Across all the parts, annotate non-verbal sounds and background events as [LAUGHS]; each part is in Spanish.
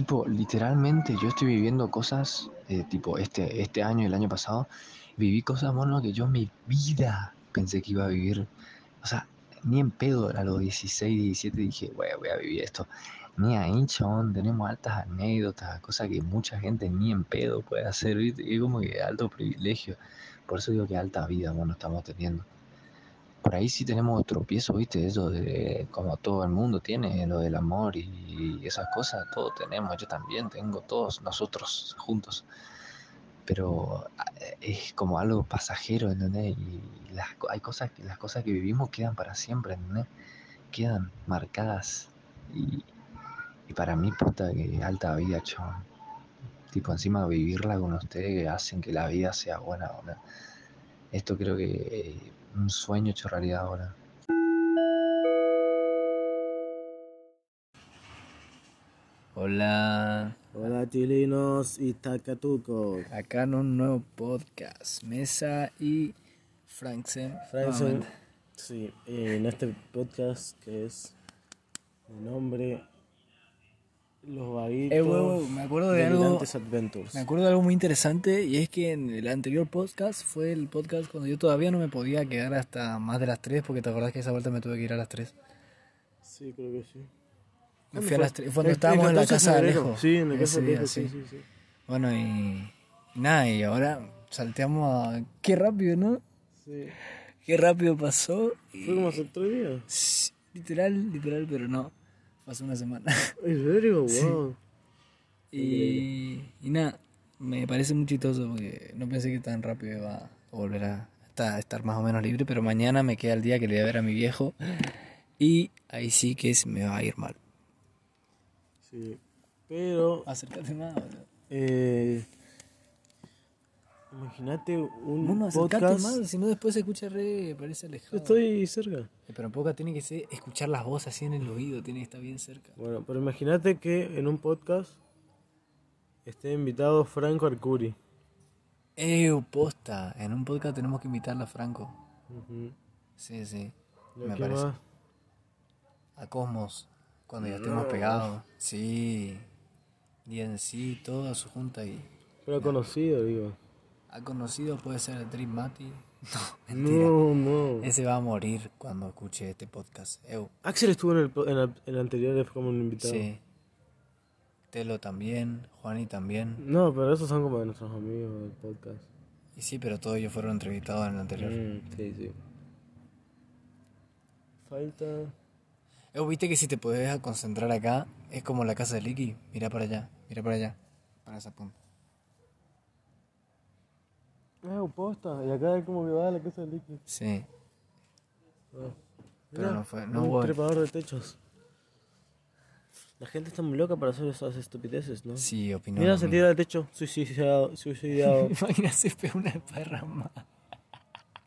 tipo, literalmente yo estoy viviendo cosas, eh, tipo, este, este año y el año pasado, viví cosas, mono, que yo en mi vida pensé que iba a vivir. O sea, ni en pedo a los 16, 17 dije, "Güey, voy a vivir esto. Ni ahí, chabón, tenemos altas anécdotas, cosas que mucha gente ni en pedo puede hacer, ¿viste? Es como que alto privilegio. Por eso digo que alta vida, bueno, estamos teniendo. Por ahí sí tenemos tropiezo, ¿viste? Eso de como todo el mundo tiene, lo del amor y esas cosas, todos tenemos, yo también tengo, todos nosotros juntos. Pero ah, es como algo pasajero, ¿entendés? Y las, hay cosas que las cosas que vivimos quedan para siempre, ¿entendés? Quedan marcadas. Y, y para mí, puta, que alta vida, chabón. Tipo, encima vivirla con ustedes hacen que la vida sea buena, ¿no? Esto creo que eh, un sueño hecho realidad ahora. Hola, Hola chilinos y tacatucos. acá en un nuevo podcast, Mesa y Franksen. Franksen, sí, en este podcast que es de nombre Los Vaguitos Eh, huevo, me acuerdo de algo, Adventures. me acuerdo de algo muy interesante y es que en el anterior podcast fue el podcast cuando yo todavía no me podía quedar hasta más de las 3 porque te acordás que esa vuelta me tuve que ir a las 3. Sí, creo que sí. Me ¿Cuándo fui a las 3, cuando El- estábamos en la 14 casa de. Alejo. Sí, en la casa de Alejo, sí. sí, sí. Bueno, y, nada, y ahora salteamos a... Qué rápido, ¿no? Sí. Qué rápido pasó. Fue como hace tres días. Sí, Literal, literal, pero no. Pasó una semana. [LAUGHS] ¿En serio? Wow. y, y nada, me parece muy chistoso porque no pensé que tan rápido iba a volver a estar, estar más o menos libre, pero mañana me queda el día que le voy a ver a mi viejo y ahí sí que se me va a ir mal. Sí. Pero, Acércate más, eh, imagínate un No, no, podcast. más, si no después se escucha re, parece alejado. Estoy cerca. Pero en poca tiene que ser escuchar las voces así en el oído, tiene que estar bien cerca. Bueno, pero imagínate que en un podcast esté invitado Franco Arcuri. Eh, posta, en un podcast tenemos que invitarla a Franco. Sí, sí, ¿Y a me parece. más? A Cosmos, cuando ya estemos pegados. Sí. Y en sí, toda su junta y Pero conocido, digo. Ha conocido, puede ser el Dream Mati. [LAUGHS] No, mentira. No, no. Ese va a morir cuando escuche este podcast. Eu, Axel estuvo en el, en el, en el anterior como un invitado. sí. Telo también, Juani también. No, pero esos son como de nuestros amigos del podcast. Y sí, pero todos ellos fueron entrevistados en el anterior. Mm, sí, sí. Falta. Eu, viste que si te podés concentrar acá, es como la casa de Licky. Mira para allá, mira para allá. Para esa punta. Ah, posta. Y acá es como que va a la casa de Licky. Sí. Ah. Pero Mirá, no fue, no un hubo. trepador de techos. La gente está muy loca para hacer esas estupideces, ¿no? Sí, opinó. Mira, lo se mismo. tira del techo. Suicidado. Suicidado. [LAUGHS] Imagina se pega una desparrama.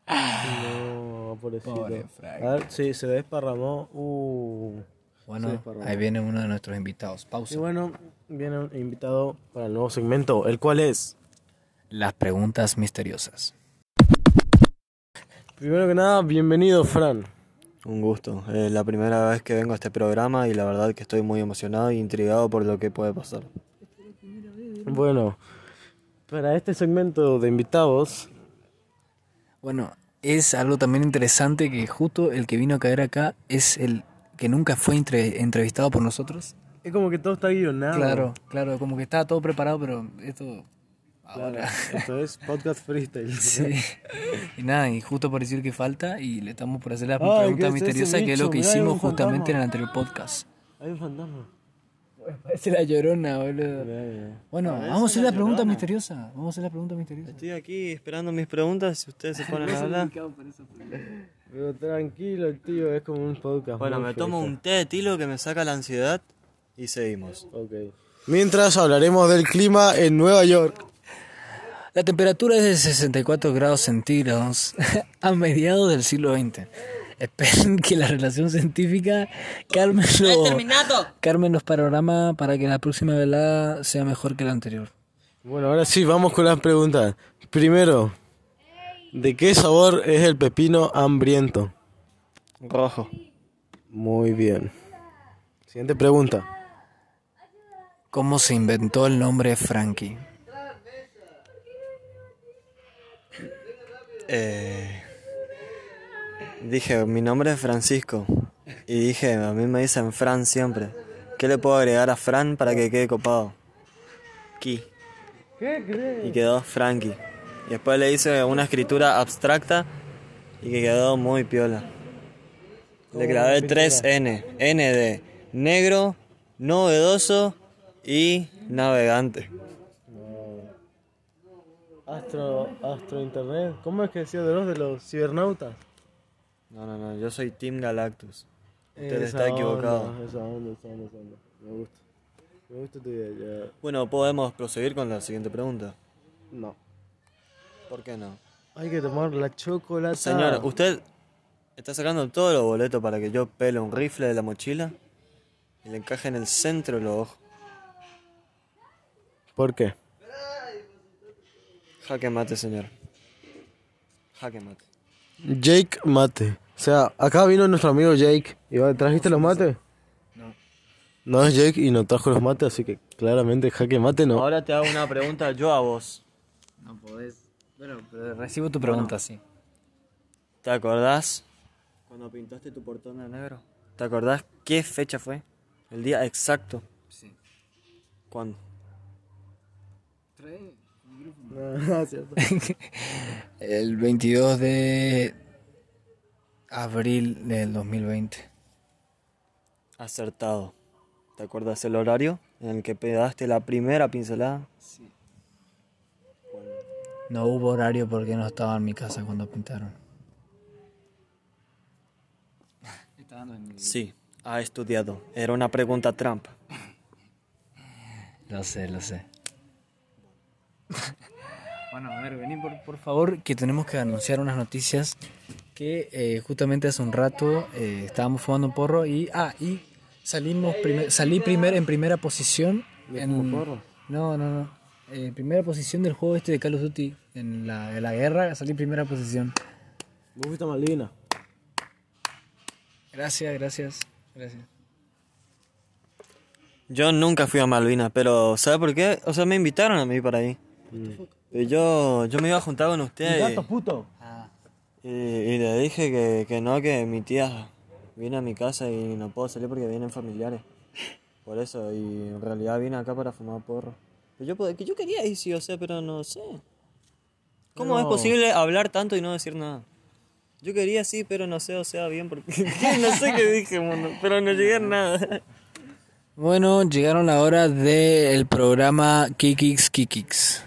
no, pobrecito. Pobre Frank. A ver, sí, se desparramó. Uh. Se Bueno, desparramó. ahí viene uno de nuestros invitados. Pausa. Y bueno, viene un invitado para el nuevo segmento, el cual es, Las preguntas misteriosas. primero que nada, bienvenido Fran. Un gusto. Es la primera vez que vengo a este programa y la verdad que estoy muy emocionado e intrigado por lo que puede pasar. Bueno, para este segmento de invitados, Bueno, es algo también interesante que justo el que vino a caer acá es el que nunca fue entre- entrevistado por nosotros. es como que todo está guionado. Claro, claro, como que estaba todo preparado, pero esto Claro, ahora. esto es podcast freestyle. [LAUGHS] Sí. Y nada, y justo por decir que falta, y le estamos por hacer la Ay, ¿qué pregunta es misteriosa, que es lo que Mirá, hicimos justamente en el anterior podcast. Hay un fantasma. Parece la llorona, boludo. Bueno, vamos a hacer la la pregunta Llorona. misteriosa. Vamos a hacer la pregunta misteriosa. Estoy aquí esperando mis preguntas si ustedes se [LAUGHS] ponen a hablar. Pero tranquilo, tío, es como un podcast. Bueno, me tomo un té de tilo que me saca la ansiedad y seguimos. Ok. Mientras hablaremos del clima en Nueva York. La temperatura es de 64 grados centígrados [LAUGHS] a mediados del siglo XX. Esperen [LAUGHS] que la relación científica calme los, calme los panoramas para que la próxima velada sea mejor que la anterior. Bueno, ahora sí, vamos con las preguntas. Primero, ¿de qué sabor es el pepino hambriento? Rojo. Muy bien. Siguiente pregunta. ¿Cómo se inventó el nombre Frankie? Eh, dije, mi nombre es Francisco. Y dije, a mí me dicen Fran siempre. ¿Qué le puedo agregar a Fran para que quede copado? Ki. Y quedó Frankie. Y después le hice una escritura abstracta y que quedó muy piola. Le clavé 3 N. N de negro, novedoso y navegante. Astro, Astro Internet. ¿Cómo es que decía de los de los cibernautas? No, no, no, yo soy Team Galactus. Usted Esa está equivocado. onda, esa onda, esa onda, esa onda. Me gusta. Me gusta tu idea. Ya. Bueno, podemos proseguir con la siguiente pregunta. No. ¿Por qué no? Hay que tomar la chocolate. Señor, ¿usted está sacando todos los boletos para que yo pele un rifle de la mochila y le encaje en el centro de los ojos? ¿Por qué? Jaque mate, señor. Jaque mate. Jake Mate. O sea, acá vino nuestro amigo Jake. ¿Y trajiste los mates? No. No es Jake y no trajo los mates, así que claramente jaque mate no. Ahora te hago una pregunta yo a vos. No podés. Bueno, pero recibo tu pregunta, sí. ¿Te acordás cuando pintaste tu portón de negro? ¿Te acordás qué fecha fue? El día exacto. Sí. ¿Cuándo? Ah, [LAUGHS] cierto. [LAUGHS] El 22 de abril del 2020. Acertado. ¿Te acuerdas el horario en el que pegaste la primera pincelada? No hubo horario porque no estaba en mi casa cuando pintaron. Sí, ha estudiado. Era una pregunta trampa. Lo sé, lo sé. [LAUGHS] Bueno, a ver, vení por, por favor, que tenemos que anunciar unas noticias que eh, justamente hace un rato eh, estábamos fumando un porro y ah y salimos primer, salí primer en primera posición en porro? no no no eh, primera posición del juego este de Call of Duty en la, en la guerra salí en primera posición Vos fuiste a Malvina. gracias gracias gracias Yo nunca fui a Malvinas, pero ¿sabe por qué? O sea, me invitaron a mí para ahí. Y yo, yo me iba a juntar con ustedes puto. ah y, y le dije que, que no, que mi tía viene a mi casa y no puedo salir porque vienen familiares. Por eso, y en realidad vine acá para fumar porro. Pero yo, que yo quería ir, sí, o sea, pero no sé. ¿Cómo es posible hablar tanto y no decir nada? Yo quería sí, pero no sé, o sea, bien, porque [LAUGHS] no sé qué dije, mono, pero no llegué a nada. Bueno, llegaron la hora del programa Kikix Kikix.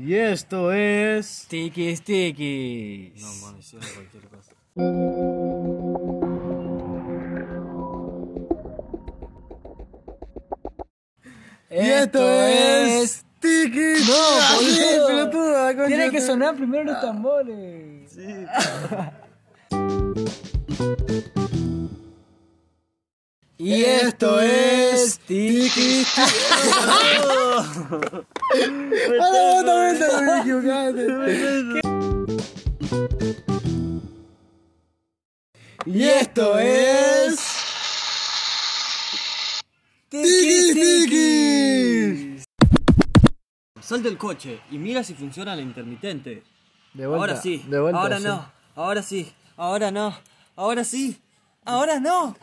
Y esto es. Tikis Tikis. No, mano, hicieron cualquier cosa. Y esto es. Tiki. No, boludo. pelotuda, coño. Tiene que sonar primero los tambores. [LAUGHS] Y esto es [LAUGHS] Tiki. Y esto es. Tiki Tiki. Sal del coche y mira si funciona la intermitente. De vuelta, ahora sí, de vuelta, ahora sí. no, ahora sí, ahora no, ahora sí, ahora no.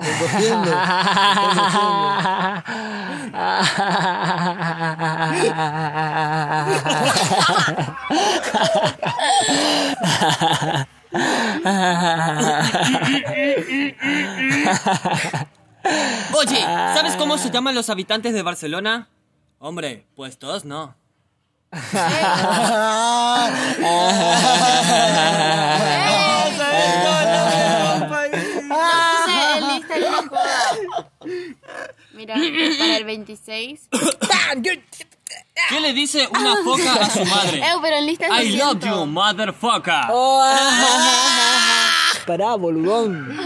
Oye, ¿sabes cómo se llaman los habitantes de Barcelona? Hombre, pues todos no. Puse [LAUGHS] Mira, para el 26. [COUGHS] ¿Qué le dice una foca a su madre? [LAUGHS] Eh, pero en lista I love 200. you, motherfucker. [LAUGHS] Pará, boludón.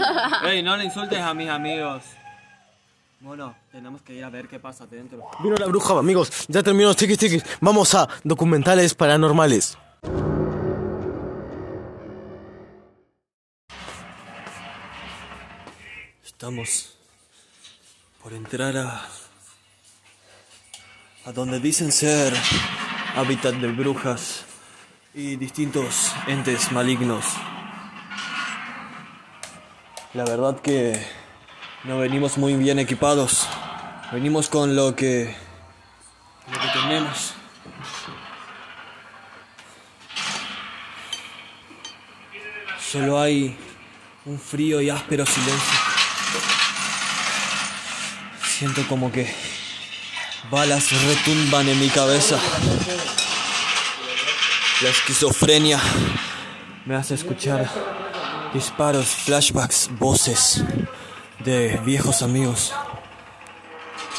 Ey, no le insultes a mis amigos. Bueno, tenemos que ir a ver qué pasa adentro. Vino la bruja, amigos. Ya terminó los Tiki. Vamos a documentales paranormales. Estamos por entrar a. a donde dicen ser hábitat de brujas y distintos entes malignos. La verdad que no venimos muy bien equipados. Venimos con lo que. lo que tenemos. Solo hay un frío y áspero silencio. Siento como que balas retumban en mi cabeza. La esquizofrenia me hace escuchar disparos, flashbacks, voces de viejos amigos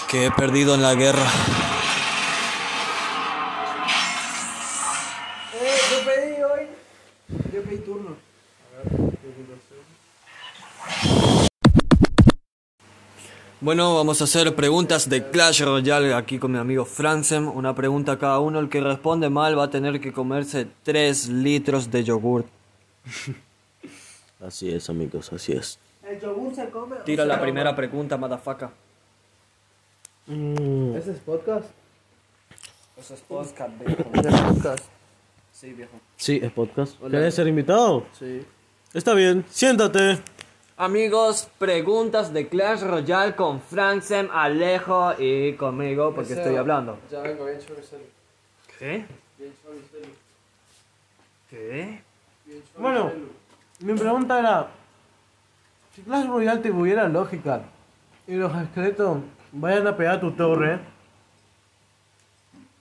que he perdido en la guerra. Bueno, vamos a hacer preguntas de Clash Royale aquí con mi amigo Fransem. Una pregunta a cada uno. El que responde mal va a tener que comerse 3 litros de yogurt. [LAUGHS] Así es, amigos, así es. El yogur se come. o Tira la primera pregunta, motherfucker. ¿Ese es podcast? Eso es podcast, viejo. ¿Es podcast? Sí, viejo. Sí, es podcast. ¿Querés ser invitado? Sí. Está bien, siéntate. Amigos, preguntas de Clash Royale con Fransem, Alejo y conmigo porque estoy hablando. Ya vengo, bien. ¿Qué? Bien. ¿Qué? Bueno, mi pregunta era: si Clash Royale tuviera lógica y los esqueletos vayan a pegar tu torre,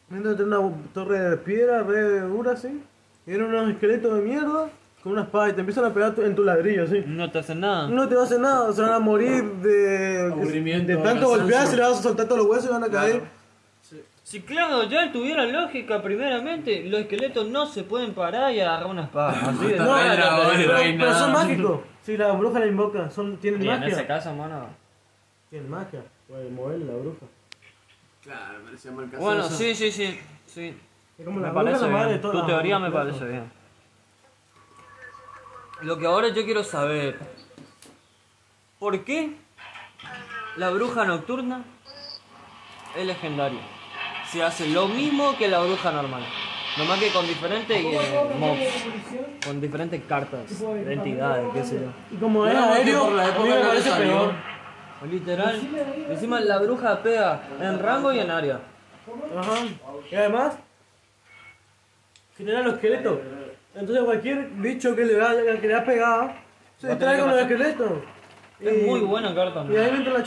mientras una torre de piedra, re dura así, y eran unos esqueletos de mierda con una espada y te empiezan a pegar tu- en tu ladrillo así. No te hacen nada. No te va a hacer nada, se van a morir de, Aburrimiento, de tanto cansancio. golpear, se le vas a soltar todos los huesos y van a caer. Si Clash Royale tuviera lógica, primeramente, los esqueletos no se pueden parar y agarrar una espada. [LAUGHS] Así de No, pero, bueno, pero- pero son mágicos. Si la bruja la invoca, son, tienen Y en magia. ese caso, mano. Tienen magia. Puede moverle la bruja. Claro, me llama el caso. Bueno, sí, sí, sí. sí. Es como Me la bruja parece la madre de bien. todas Tu las- teoría me parece bien. Lo que ahora yo quiero saber. ¿Por qué la bruja nocturna es legendaria? Se hace lo mismo que la bruja normal. Nomás que con diferentes eh, mobs. Con diferentes cartas de entidades, qué sé yo. Y como porque aéreo, por la a mí época me no parece salió. peor. Literal. Encima la bruja pega en rango y en área. Ajá. Y además, genera los esqueletos. Entonces cualquier bicho que le vaya que le ha pegado, se a distrae con los esqueletos. Es muy buena carta. Y ahí mientras la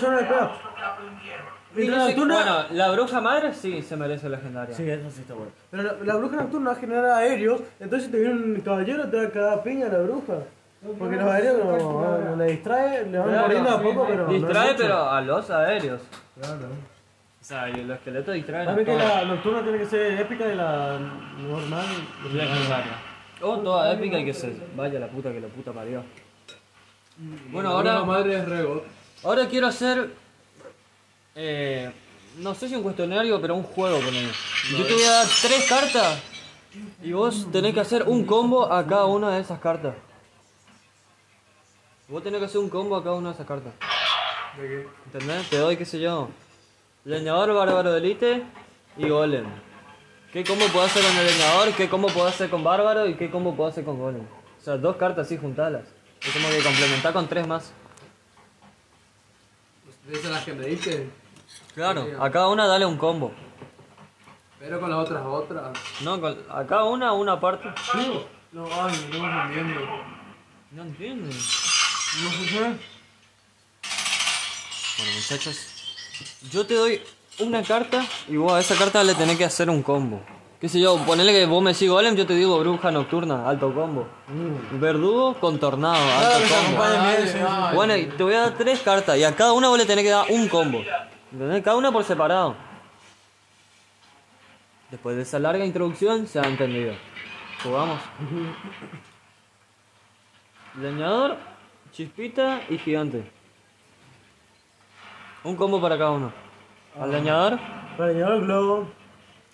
la sé- nocturna... Bueno, la bruja madre sí se merece legendaria. Sí, eso sí está bueno. Pero la, la bruja nocturna genera aéreos, entonces si te viene un caballero te va a cagar piña la bruja. Porque los aéreos no, no- no le distrae, le van Claro, muriendo a poco, pero. Distrae, pero a los aéreos. Claro. O sea, y los esqueletos distraen. A mí que la nocturna tiene que ser épica y la normal. Legendaria. O toda épica y que se vaya la puta que la puta parió. Bueno, ahora, La madre es rego. ahora quiero hacer. Eh, no sé si un cuestionario, pero un juego con él. Yo te voy a dar tres cartas y vos tenés que hacer un combo a cada una de esas cartas. Vos tenés que hacer un combo a cada una de esas cartas. ¿Entendés? Te doy, qué sé yo. Leñador, bárbaro de elite y golem. ¿Qué combo puedo hacer con el leñador? ¿Qué combo puedo hacer con bárbaro? ¿Y qué combo puedo hacer con golem? O sea, dos cartas así juntadas. Es como que complementar con tres más. De esas las que me diste. Claro, a cada una dale un combo. Pero con las otras otras. No, con- a cada una una parte. No, ay, no entiendo. No entienden. No sé. Bueno, muchachos, yo te doy una carta y vos a esa carta le tenés que hacer un combo. Qué sé yo, ponele que vos me sigo golem, yo te digo bruja nocturna, alto combo. Verdugo con tornado, alto combo. Bueno, y te voy a dar tres cartas y a cada una vos le tenés que dar un combo. ¿Entendés? Cada una por separado. Después de esa larga introducción se ha entendido. Jugamos. Leñador, chispita y gigante. Un combo para cada uno. Al leñador, Para el globo,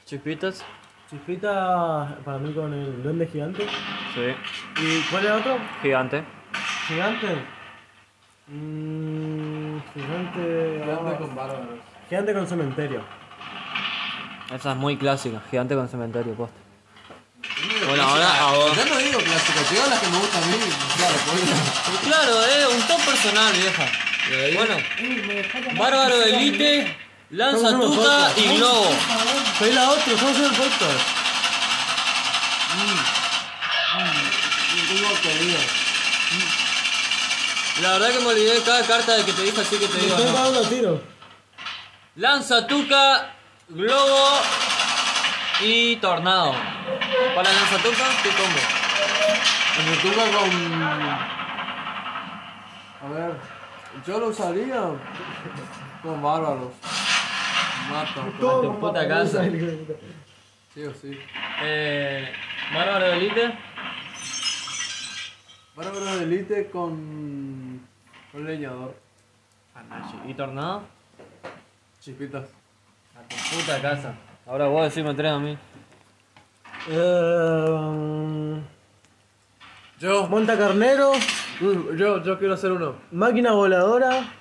chispitas. chispita para mí con el duende gigante. Sí. ¿Y cuál es el otro? Gigante. Gigante. Mm, gigante. Gigante con bárbaros. Gigante con cementerio. Esa es muy clásica, gigante con cementerio, posta. Bueno, ahora a vos. Yo no digo clásico, te digo las que me gustan a mí. Claro, pues. Claro, eh, un top personal, vieja. Bueno, Bárbaro de Elite, Lanza Tuca y Globo. Soy la otra, el podcast. La verdad que me olvidé de cada carta de que te dije así que te digo. Estoy dando tiro. Lanza Tuca, Globo y Tornado. Para Lanza Tuca, ¿qué combo? El tuca con. A ver. Yo lo usaría con bárbaros. Mato. A tu puta casa. Sí o sí. Eh, Bárbaro de Elite, Bárbaro de elite con. con leñador. y Tornado. Chispitas. A tu puta casa. Ahora vos decime tres a mí. Eh, Yo. monta carnero, Mm, Yo, yo quiero hacer uno. máquina voladora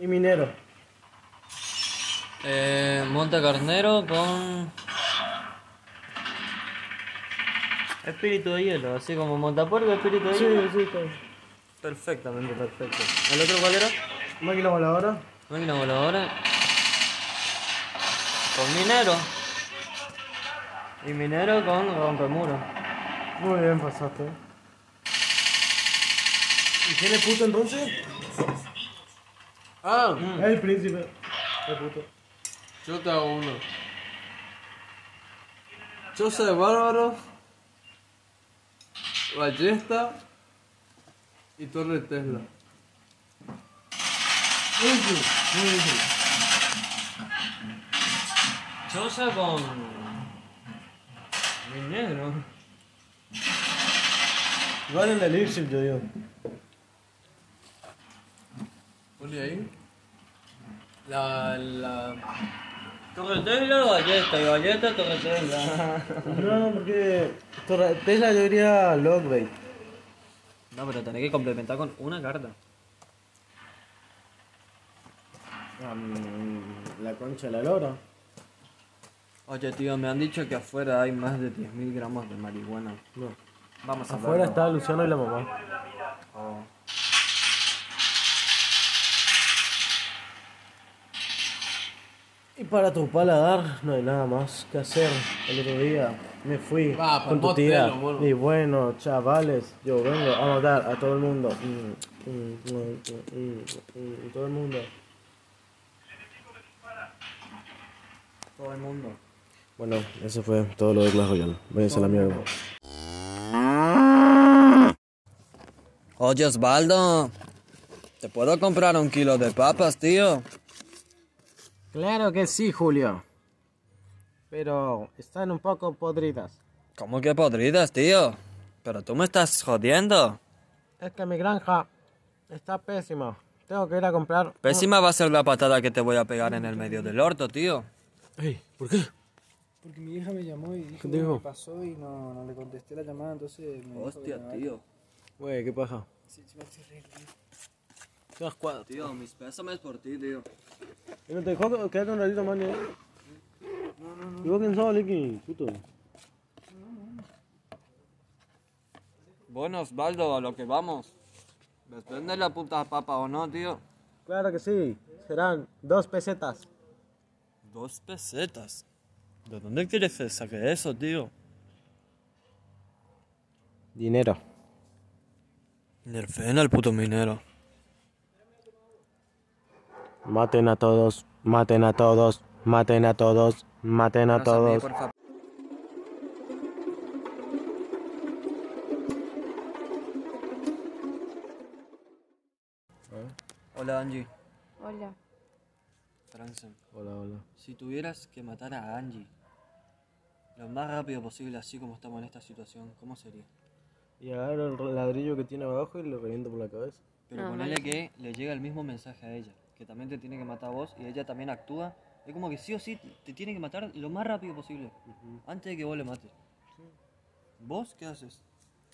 y minero. Eh, Monte Carnero con. Espíritu de hielo, así como Montapuerco, espíritu de Sí, hielo. sí, está. Perfectamente, perfecto. ¿El otro cuál era? Máquina voladora. Máquina voladora. Con minero. Y minero con rompemuro. Muy bien, pasaste. ¿Y quién es puto entonces? Ah, El príncipe. El puto. Yo te hago uno. Choza de bárbaros. Ballesta. Y torre Tesla. Choza con. Minero. Igual el elixir, yo digo. Ponle ahí. La. la. Torre Tesla, ballesta. Y ballesta, torre Tesla. No, porque Torre- Tesla yo diría Lockbait. No, pero tenés que complementar con una carta. la concha de la lora. Oye, tío, me han dicho que afuera hay más de 10.000 gramos de marihuana. No. Vamos a Afuera verlo. está Luciano y la mamá. Oh. Para tu paladar no hay nada más que hacer. El otro día me fui Va, con tu tía. Y bueno, chavales, yo vengo a matar a todo el mundo. Mm, todo el mundo. Todo el mundo. Bueno, eso fue todo lo de Clash Royale. Váyanse a la mierda. Oye, Osvaldo, ¿te puedo comprar un kilo de papas, tío? Claro que sí, Julio. Pero están un poco podridas. ¿Cómo que podridas, tío? Pero tú me estás jodiendo. Es que mi granja está pésima. Tengo que ir a comprar. Pésima va a ser la patada que te voy a pegar en el medio del orto, tío. Ey, ¿por qué? Porque mi hija me llamó y dijo ¿Qué dijo? que pasó y no, no le contesté la llamada, entonces me dijo Hostia, que me tío. Güey, ¿qué pasa? Sí, sí, me estoy riendo. Tío, mis pésames por ti, tío. ¿Y no te dejó quedarte un ratito más, ¿no? No, no, no. ¿Y vos quién sos, Licky? Puto. Bueno, Osvaldo, a lo que vamos. ¿Les vende la puta papa o no, tío? Claro que sí. Serán dos pesetas. Dos pesetas. ¿De dónde quieres que saque eso, tío? Dinero. Nerfeen al puto minero. Maten a todos, maten a todos, maten a todos, maten a todos. Hola, Angie. Hola. Franzen. Hola, hola. Si tuvieras que matar a Angie lo más rápido posible, así como estamos en esta situación, ¿cómo sería? Y agarro el ladrillo que tiene abajo y lo reviento por la cabeza. Pero Ah, ponele que le llega el mismo mensaje a ella, que también te tiene que matar a vos y ella también actúa. Es como que sí o sí te tiene que matar lo más rápido posible, antes de que vos le mates. ¿Vos qué haces?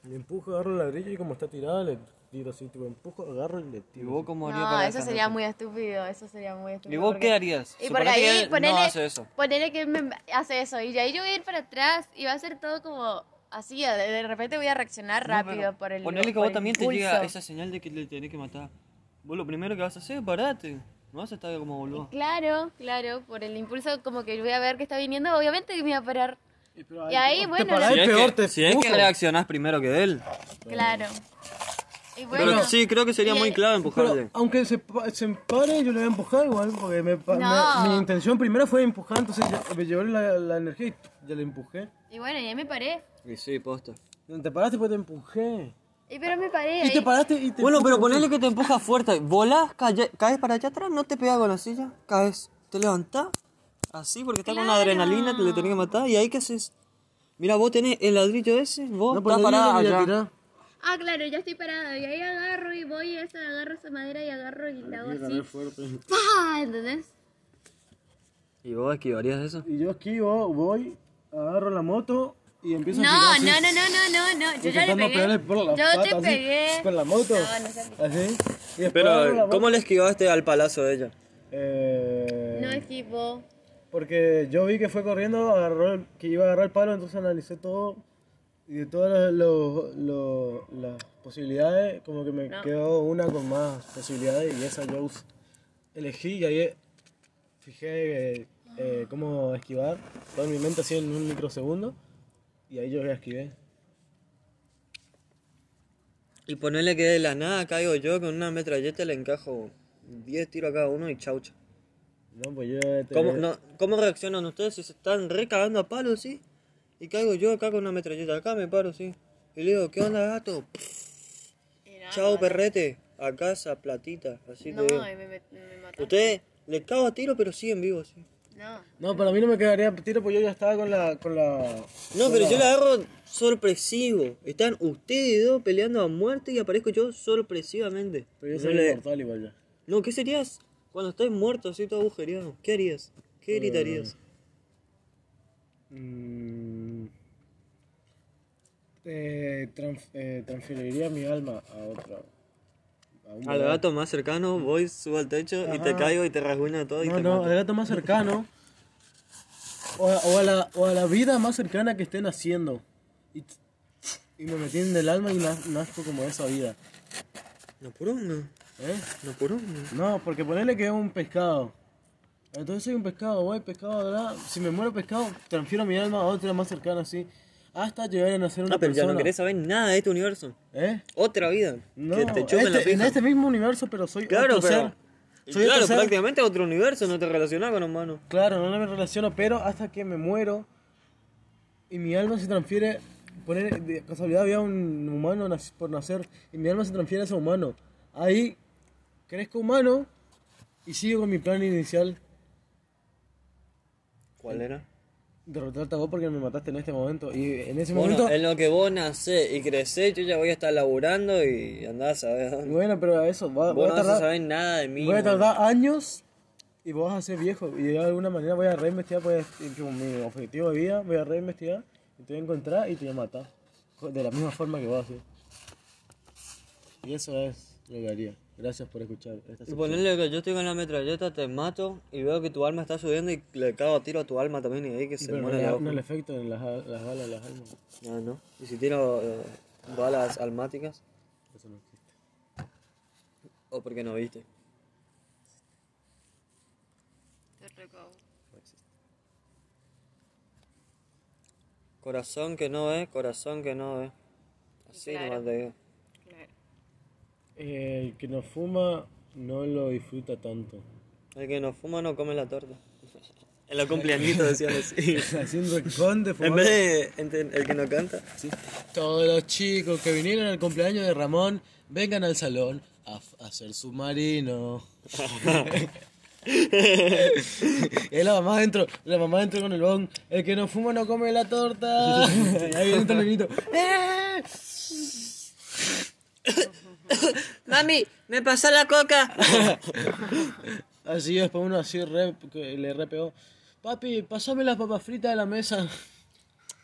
Le empujo, agarro el ladrillo y como está tirada le tiro así, tipo empujo, agarro y le ¿Y tiro. vos cómo harías No, para eso sería muy estúpido, eso sería muy estúpido. ¿Y vos porque- qué harías? Y porque Suponete ahí que él ponele, no hace eso. ponele que él me hace eso y ahí yo voy a ir para atrás y va a ser todo como así, de, de repente voy a reaccionar rápido por el Ponele que por vos también te llega esa señal de que le tenés que matar. Vos lo primero que vas a hacer es parate. No vas a estar como boludo. Claro, claro, por el impulso como que voy a ver que está viniendo, obviamente que me voy a parar. Y, pero Y ahí, te bueno, la- y Si es, peor que, te si es que reaccionás primero que él. Claro. Y Pero bueno, sí, creo que sería y muy clave Pero empujarle. aunque se, se pare, yo le voy a empujar igual, porque me, No. me- mi intención primero fue empujar, entonces ya- me llevé la, la energía y ya le empujé. y bueno, y ahí me paré. Y sí, posta. Te paraste pues te empujé. Y pero me paré. Y te ahí. paraste y te Bueno, pero ponele que te empujas fuerte. Volás, cae- caes para allá atrás, no te pegas con la silla, caes. Te levantás, así, porque está con Claro. adrenalina, te le tenés que matar. ¿Y ahí qué haces? Mira, vos tenés el ladrillo ese, vos No, pues estás parada a allá. tirar. Ah, claro, ya estoy parada. Y ahí agarro y voy, esa, agarro esa madera y agarro y la hago así. ¡Pah! ¿Entendés? ¿Y vos esquivarías eso? Y yo esquivo, voy, agarro la moto y empiezo No, a no, girar no, así. no, no, no, no. Yo ya le pegué. pegarle por la Yo pata, te así, pegué. Con la moto. No, no sé. Así. Y Pero. ¿cómo le esquivaste al palazo de ella? Eh, No equipo. Porque yo vi que fue corriendo, agarró el- que iba a agarrar el palo, entonces analicé todo. Y de todas los- los- los- las posibilidades, como que me No. quedó una con más posibilidades y esa yo elegí y ahí fijé eh, eh, cómo esquivar. Todo en mi mente así en un microsegundo. Y ahí yo ya esquivé. Y ponerle que de la nada caigo yo con una metralleta le encajo 10 tiros a cada uno y chaucha. No, pues yo... este- ¿Cómo, no, ¿Cómo reaccionan ustedes si se están recagando a palos, sí? Y caigo yo acá con una metralleta, acá me paro, sí. Y le digo, ¿qué onda, gato? Chao, perrete. A casa, platita, así No, te digo. me, me, me mató. Ustedes le cago a tiro, pero siguen vivos, sí. No. No, para mí no me quedaría tiro, pues yo ya estaba con la... Con la No, pero yo le agarro sorpresivo. Están ustedes dos peleando a muerte y aparezco yo sorpresivamente. Pero yo No soy le- inmortal igual ya. No, ¿qué serías cuando estés muerto así todo agujereado? ¿Qué harías? ¿Qué gritarías? Mm, eh, trans- eh, transferiría mi alma a otra. Al gato más cercano, voy, subo al techo y te caigo y te rasguño todo y No, te no, mato. al gato más cercano. O a, o a la, o a la vida más cercana que estén haciendo. Y, y me metí en el alma y naz- nazco como esa vida. No por uno, ¿Eh? no por uno. No, porque ponerle que es un pescado. Entonces soy un pescado, voy pescado, ¿verdad? Si me muero pescado, transfiero mi alma a otra más cercana así. Hasta llegar a nacer una No, pero ya persona. no querés saber nada de este universo. ¿Eh? Otra vida. No, que te este- la en este mismo universo, pero soy Claro, otro pero... ser. Soy claro, otro ser. prácticamente otro universo, no te relacionas con humanos. Claro, no me relaciono, pero hasta que me muero y mi alma se transfiere, poner, de casualidad había un humano por nacer y mi alma se transfiere a ese humano. Ahí crezco humano y sigo con mi plan inicial. ¿Cuál era? Derrotarte a vos porque me mataste en este momento. Y en ese Bueno, momento... en lo que vos nacés y crecés, yo ya voy a estar laburando y andás a ver dónde. Bueno, pero a eso, va- Vos a no vas a tardar, saber nada de mí. voy a man. tardar años y vos vas a ser viejo. Y de alguna manera voy a reinvestigar, pues, como mi objetivo de vida, voy a reinvestigar y te voy a encontrar y te voy a matar. De la misma forma que vos así. Y eso es lo que haría. Gracias por escuchar esta Y sección. ponerle que yo estoy con la metralleta, te mato y veo que tu alma está subiendo y le cago a tiro a tu alma también y ahí que se no, muere la no hoja. el efecto en las, al- las balas, las almas. Ah, no. Y si tiro eh, balas almáticas, Eso no existe. o porque no viste. Corazón que no ve, corazón que no ve. Así nomás te digo. Eh, el que no fuma no lo disfruta tanto. El que no fuma no come la torta. [LAUGHS] En los [LAUGHS] cumpleañitos decían así. [LAUGHS] Haciendo el conde En vez de el que no canta. Todos los chicos que vinieron al cumpleaños de Ramón, vengan al salón a a hacer submarino. y la mamá adentro, la mamá adentro con el bon. El que no fuma no come la torta. Y ahí viene el niñito. [LAUGHS] Mami, me pasa la coca. [LAUGHS] Así después uno así re, que le re pegó. Papi, pasame las papas fritas de la mesa.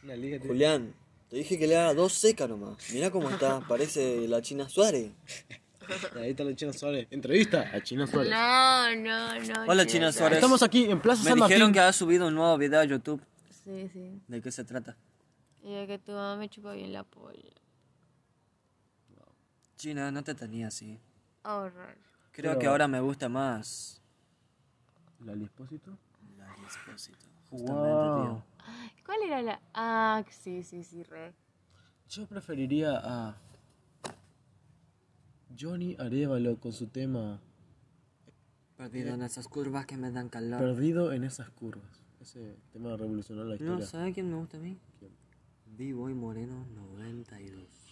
Una liga, tío. Julián, Te dije que le haga dos secas nomás. Mirá cómo está, [LAUGHS] parece la China Suárez. Ahí está la China Suárez. Entrevista a China Suárez. No, no, no. Hola China. Suárez. Estamos aquí en Plaza Me San dijeron Martín. que has subido un nuevo video a YouTube. Sí, sí. ¿De qué se trata? Y de que tu mamá me chupa bien la polla. China, no te tenía así. Horror. Creo Pero- que ahora me gusta más ¿La Lispósito? la Despósito. Justamente, Wow. tío. ¿Cuál era la...? Ah, sí, sí, sí, re. Yo preferiría a Johnny Arevalo con su tema Perdido en esas curvas que me dan calor. Perdido en esas curvas. Ese tema revolucionó la No, historia. ¿sabes quién me gusta a mí? B-Boy Moreno 92.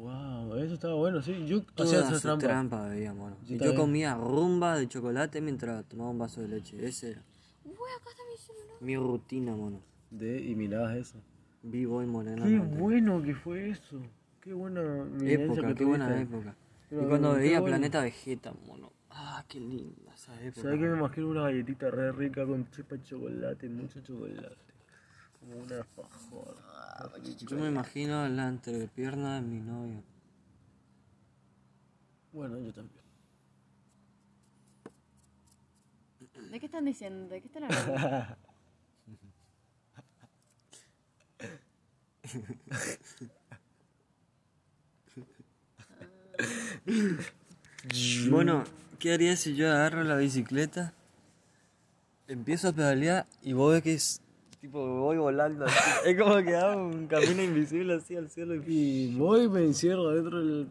Wow, eso estaba bueno, sí. Yo hacía Toda esa su trampa. trampa veía, mono. Yo Y comía rumba de chocolate mientras tomaba un vaso de leche. Ese era Uy, acá está mi celular. mi rutina, mono. De, y mirabas eso. B-Boy Moreno Qué 92. bueno que fue eso. Qué buena Época, que qué buena época. Pero, y cuando veía bueno. Planeta Vegeta, mono. Ah, qué linda esa época. ¿Sabes que me imagino una galletita re rica con chepa de chocolate, mucho chocolate? Como una alfajor. Yo me imagino la entrepierna de mi novio. Bueno, yo también. ¿De qué están diciendo? ¿De qué están hablando? [LAUGHS] Bueno, ¿qué harías si yo agarro la bicicleta, empiezo a pedalear y vos ves que es tipo voy volando? así? [LAUGHS] es como que hago un camino invisible así al cielo y... Y voy y me encierro dentro del,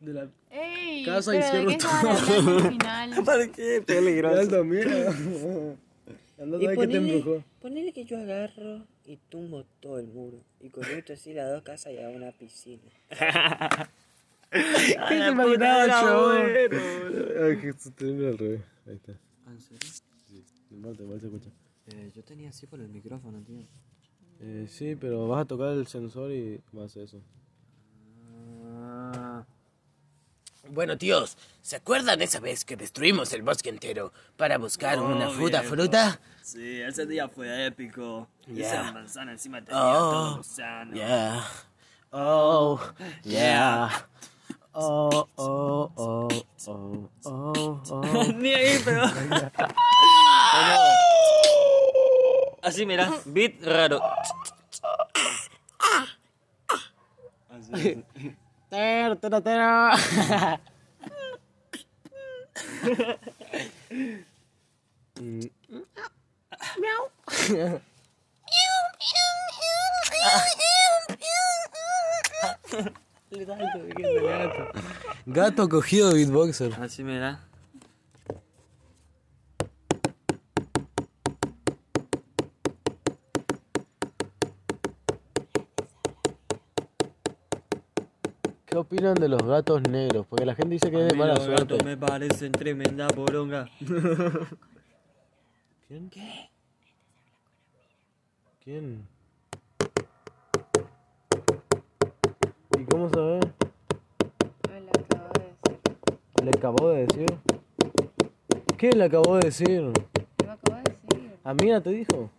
de la... ¡Ey! Casa y pero ¿de cierro al [LAUGHS] final? ¿Para qué? Peligroso. Alto, mira. [LAUGHS] A ver qué te embrujó. ponele que yo agarro y tumbo todo el muro y conecto así las dos casas y hago una piscina. ¿Qué te imaginaba, chabón? Ay, que esto termina al revés. Ahí está. ¿En serio? Igual, igual se escucha. Eh, yo tenía así por el micrófono, tío. Eh, sí, pero vas a tocar el sensor y vas a hacer eso. Ah, Bueno, tíos, ¿se acuerdan esa vez que destruimos el bosque entero para buscar una fruta fruta? sí, ese día fue épico. Ya. Esa manzana encima tenía Oh, todo gusano. Yeah. Oh, yeah. [LAUGHS] Oh, oh, oh, oh, oh, oh. [LAUGHS] Ni ahí, pero. [LAUGHS] Así, mira, beat raro. Así. Tero, tero, tero. Gato cogido de beatboxer. Así, mira. ¿Qué opinan de los gatos negros? Porque la gente dice que es de mala Los suerte. gatos me parecen tremenda poronga. [LAUGHS] ¿Quién? ¿Qué? ¿Quién? ¿Y cómo sabe? Me lo acabo de decir. ¿Le acabó de decir? ¿Qué le acabó de decir? Lo acabo de decir. Amiga te dijo.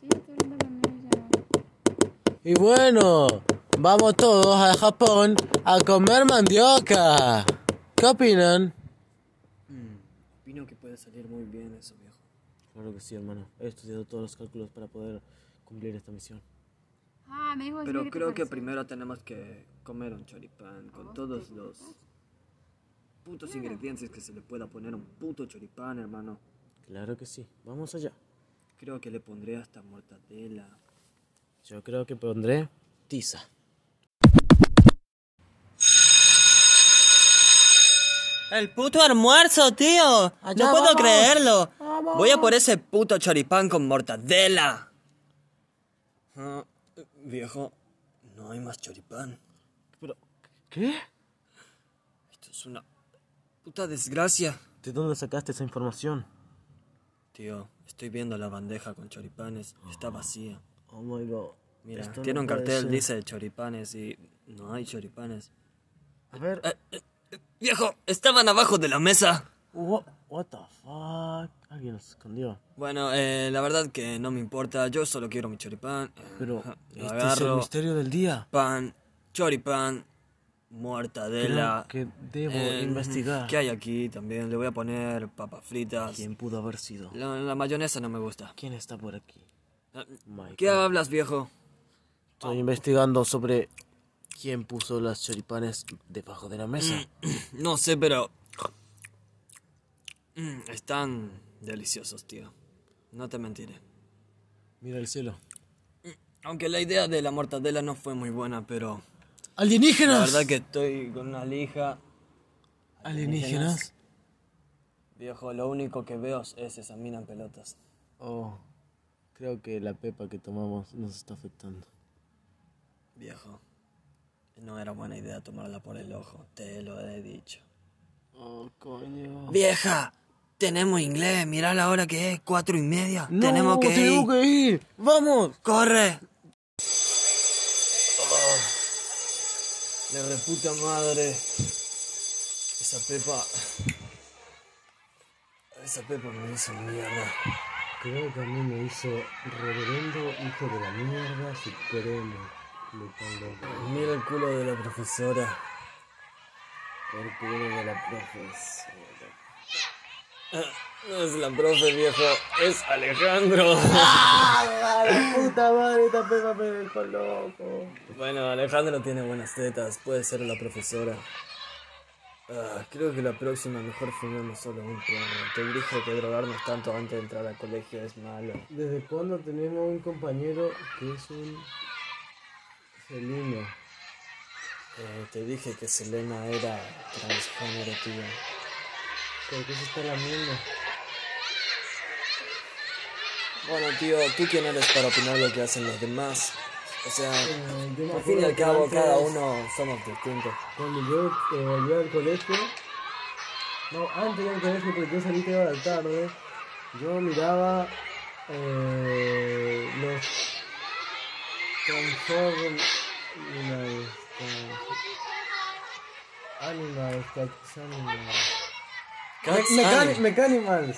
Sí, estoy hablando con ella. Y bueno, vamos todos a Japón a comer mandioca. ¿Qué opinan? Opino que puede salir muy bien eso, viejo. Claro que sí, hermano. He estudiado todos los cálculos para poder cumplir esta misión. Ah, me dijo Pero ¿qué te creo que primero tenemos que comer un choripán con todos los putos ingredientes que se le pueda poner a un puto choripán, hermano. Claro que sí. Vamos allá. Creo que le pondré hasta mortadela. Yo creo que pondré tiza. El puto almuerzo, tío. no puedo creerlo. Voy a por ese puto choripán con mortadela. Ah, viejo, no hay más choripán. Pero, ¿qué? Esto es una puta desgracia. ¿De dónde sacaste esa información? Tío, estoy viendo la bandeja con choripanes. Está vacía. Oh my god. Mira, Esto tiene no un cartel, ser. dice choripanes y no hay choripanes. A ver. Eh, eh, viejo, estaban abajo de la mesa. What, what the fuck? Alguien nos escondió. Bueno, eh, la verdad que no me importa, yo solo quiero mi choripán. Pero, lo este es el agarro, misterio del día. pan, choripán, mortadela. Creo que debo eh, investigar. ¿Qué hay aquí también? Le voy a poner papas fritas. ¿Quién pudo haber sido? La, la mayonesa no me gusta. ¿Quién está por aquí? Michael. ¿Qué hablas, viejo? Estoy investigando sobre quién puso las choripanes debajo de la mesa. [CLEARS THROAT] No sé, pero... Mm, Están deliciosos, tío. No te mentiré. Mira el cielo. Aunque la idea de la mortadela no fue muy buena, pero... La ¡Alienígenas! verdad que estoy con una lija. ¿Alienígenas? Viejo, lo único que veo es esa mina en pelotas. Oh, creo que la pepa que tomamos nos está afectando. Viejo, no era buena idea tomarla por el ojo, te lo he dicho. Oh, coño. Vieja, tenemos inglés, mirá la hora que es, cuatro y media. No, tenemos que ir. tenemos que ir. ¡Vamos! ¡Corre! La reputa madre. Esa pepa. Esa pepa me hizo mierda. Creo que a mí me hizo reverendo hijo de la mierda supremo. Mira el culo de la profesora. El culo de la profesora. No es la profe, viejo, es Alejandro. [LAUGHS] ¡Ah, [LAUGHS] la puta madre! Esta pepa me dejó loco. Bueno, Alejandro tiene buenas tetas, puede ser la profesora. Ah, creo que la próxima mejor fumemos solo un porro. Te dije que drogarnos tanto antes de entrar al colegio es malo. ¿Desde cuándo tenemos un compañero que es un felino? Eh, te dije que Selena era transgénero, tío. ¿Por qué se está lamiendo? Bueno, tío, ¿tú quién eres para opinar lo que hacen los demás? O sea, Eh, al fin y al cabo, antes, cada uno somos distintos. Cuando yo eh, volví al colegio, no, antes del colegio, porque yo salí toda la tarde, yo miraba eh, los Transformers Animals, Cats Animals. Cats Me- mecani- Animals. Mecanimals.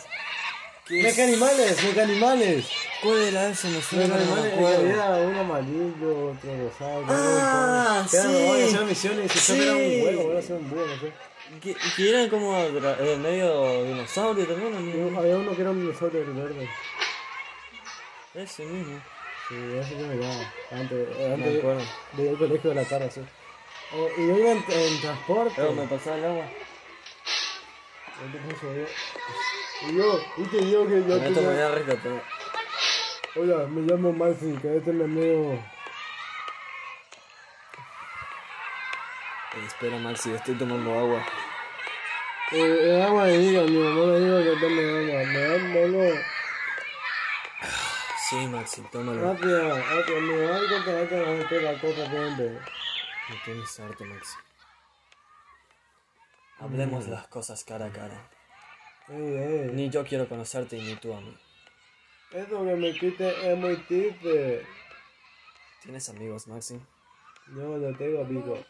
¿Qué es? Mecanimales, mecanimales. ¿Cuál era ese? No sé, no me Mecanimales, acuerdo. uno amarillo, otro rosado. Ah, eran sí. hacían misiones y Sí. era un huevo, hacían un búho, no sé. Que, que eran como eh, medio dinosaurio también, amigo. Había uno que era un dinosaurio verde. Ese mismo. Sí, ese que me daba. Antes, eh, antes acuerdo. de ir al colegio de la tarde, sí. Oh, y yo iba en, en transporte. Pero me pasaba el agua. ¿Qué te puso yo? Y yo, yo que yo me voy tenía... a rescatar. Hola, me llamo Maxi, que este me medio... Eh, espera, Maxi, estoy tomando agua. Eh, el agua de diga, mi mamá me dijo que tome agua. Me da mono. Sí, Maxi, tómalo. Gracias, gracias, amigo. Algo que hay que meter la copa siempre. No tienes harto, Maxi. Hablemos las cosas cara a cara. Ey, ey. Ni yo quiero conocerte y ni tú a mí. Eso que me quite es muy triste. ¿Tienes amigos, Maxi? Yo no tengo amigos.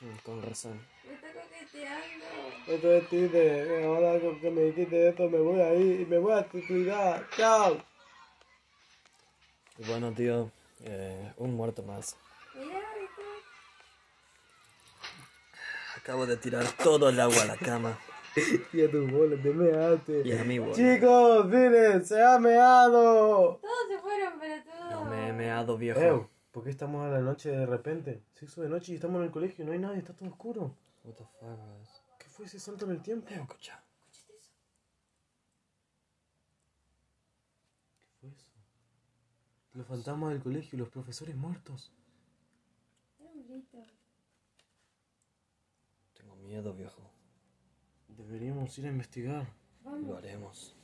Mm, Con razón. Me está coqueteando. Esto es triste. Ahora con que me quite esto me voy a ir y me voy a suicidar. Chao. Y bueno, tío, eh, un muerto más. Acabo de tirar todo el agua a la cama. [LAUGHS] Y a tu bola, te measte. Y a mí, bueno. Chicos, miren, se ha meado. Todos se fueron, pero todos. No me he meado, viejo. Eh, ¿por qué estamos a la noche de repente? Sexo de noche y estamos en el colegio, no hay nadie, está todo oscuro. What the fuck? ¿Qué fue ese salto en el tiempo? Escucha. ¿Qué fue eso? Los fantasmas del colegio y los profesores muertos. Era un grito. Tengo miedo, viejo. Deberíamos ir a investigar. Lo haremos.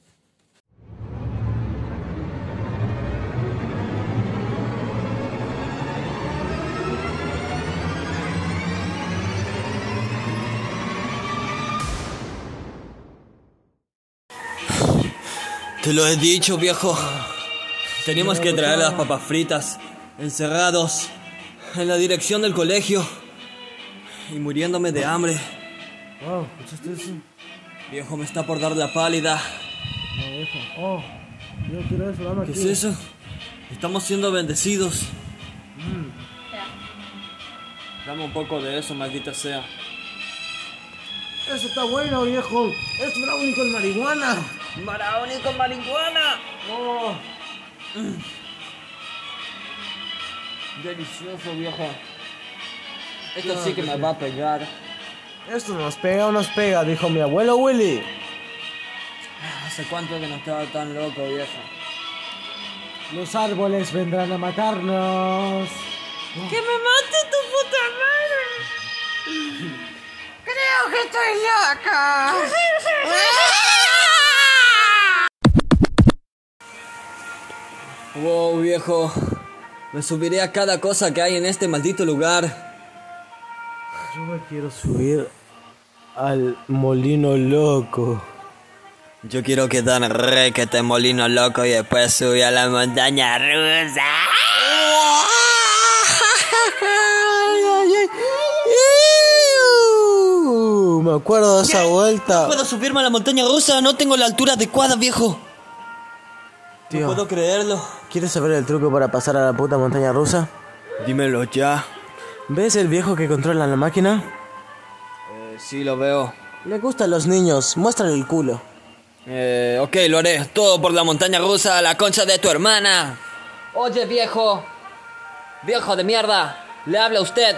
Te lo he dicho, viejo. Teníamos que traer las papas fritas, encerrados, en la dirección del colegio y muriéndome de hambre. Wow, ¿escuchaste eso? Viejo, me está por dar la pálida. No, viejo. Oh, yo quiero eso, dame ¿Qué aquí. es eso? Estamos siendo bendecidos. Dame un poco de eso, maldita sea. Eso está bueno, viejo. Es brownie con marihuana. ¡Maraoni con marihuana! Oh, Delicioso, viejo. Esto sí que me va a pegar. esto nos pega o nos pega, dijo mi abuelo Willy. ¿Hace cuánto que no estaba tan loco, viejo? Los árboles vendrán a matarnos. ¡Que me mate tu puta madre! Creo que estoy loca. [LAUGHS] Wow, viejo. Me subiré a cada cosa que hay en este maldito lugar. Yo me quiero subir al molino loco. Yo quiero quedar re que te molino loco y después subir a la montaña rusa. Me acuerdo de esa vuelta. ¿Puedo subirme a la montaña rusa? No tengo la altura adecuada, viejo. Tío. No puedo creerlo. ¿Quieres saber el truco para pasar a la puta montaña rusa? Dímelo ya. ¿Ves el viejo que controla la máquina? Eh, sí, lo veo. Le gustan los niños, muéstrale el culo. Eh, ok, lo haré. Todo por la montaña rusa, la concha de tu hermana. Oye, viejo. Viejo de mierda. Le habla a usted.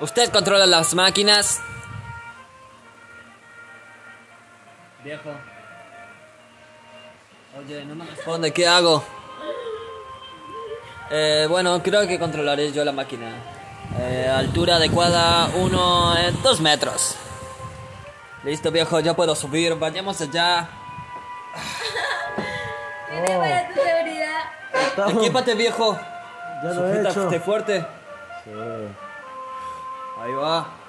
¿Usted controla las máquinas? Viejo. Oye, no me responde. ¿Qué hago? Eh, bueno, creo que controlaré yo la máquina. Eh, altura adecuada, uno, eh, dos metros. Listo, viejo, ya puedo subir. Vayamos allá. [LAUGHS] Tiene para tu seguridad. Equípate, viejo. Ya lo he hecho. Fuerte. Ahí va.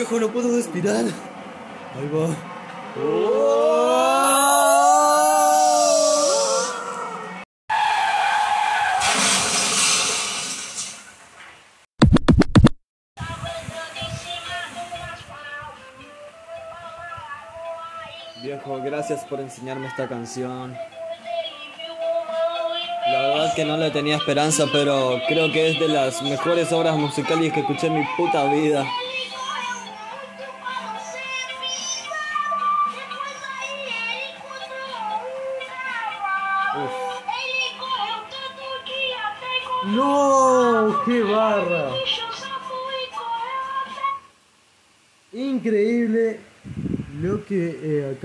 Viejo, no puedo respirar. Ahí va. Viejo, gracias por enseñarme esta canción. La verdad que no le tenía esperanza, pero creo que es de las mejores obras musicales que escuché en mi puta vida.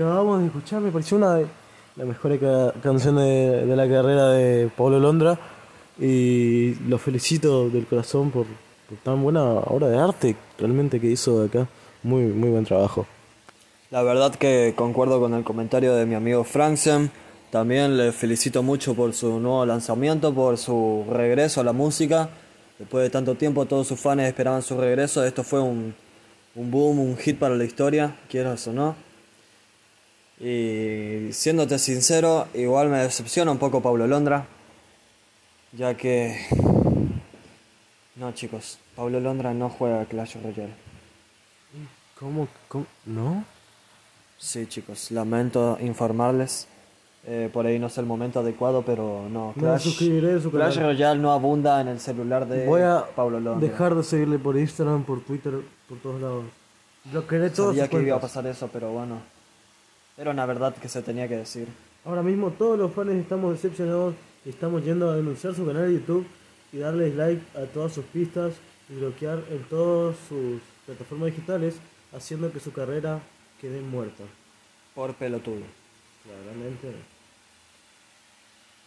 Acabamos de escuchar. Me pareció una de las mejores ca- canciones de, la carrera de Pablo Londra. Y lo felicito del corazón por, por tan buena obra de arte realmente que hizo acá. Muy, muy buen trabajo. La verdad que concuerdo con el comentario de mi amigo Franksen. También le felicito mucho por su nuevo lanzamiento, por su regreso a la música. Después de tanto tiempo todos sus fans esperaban su regreso. Esto fue un, un boom, un hit para la historia, quieras o no. Y siéndote sincero, igual me decepciona un poco Pablo Londra. Ya que... No chicos, Pablo Londra no juega Clash Royale. ¿Cómo? cómo? ¿No? Sí, chicos, lamento informarles. Eh, por ahí no es el momento adecuado, pero no. Clash. Clash Royale no abunda en el celular de Voy a Pablo Londra. dejar de seguirle por Instagram, por Twitter, por todos lados. Bloquearé todos Sabía sus que iba a pasar eso, pero bueno. Era una verdad que se tenía que decir. Ahora mismo todos los fans estamos decepcionados y estamos yendo a denunciar su canal de YouTube y darles like a todas sus pistas y bloquear en todas sus plataformas digitales, haciendo que su carrera quede muerta. Por pelotudo. Claramente.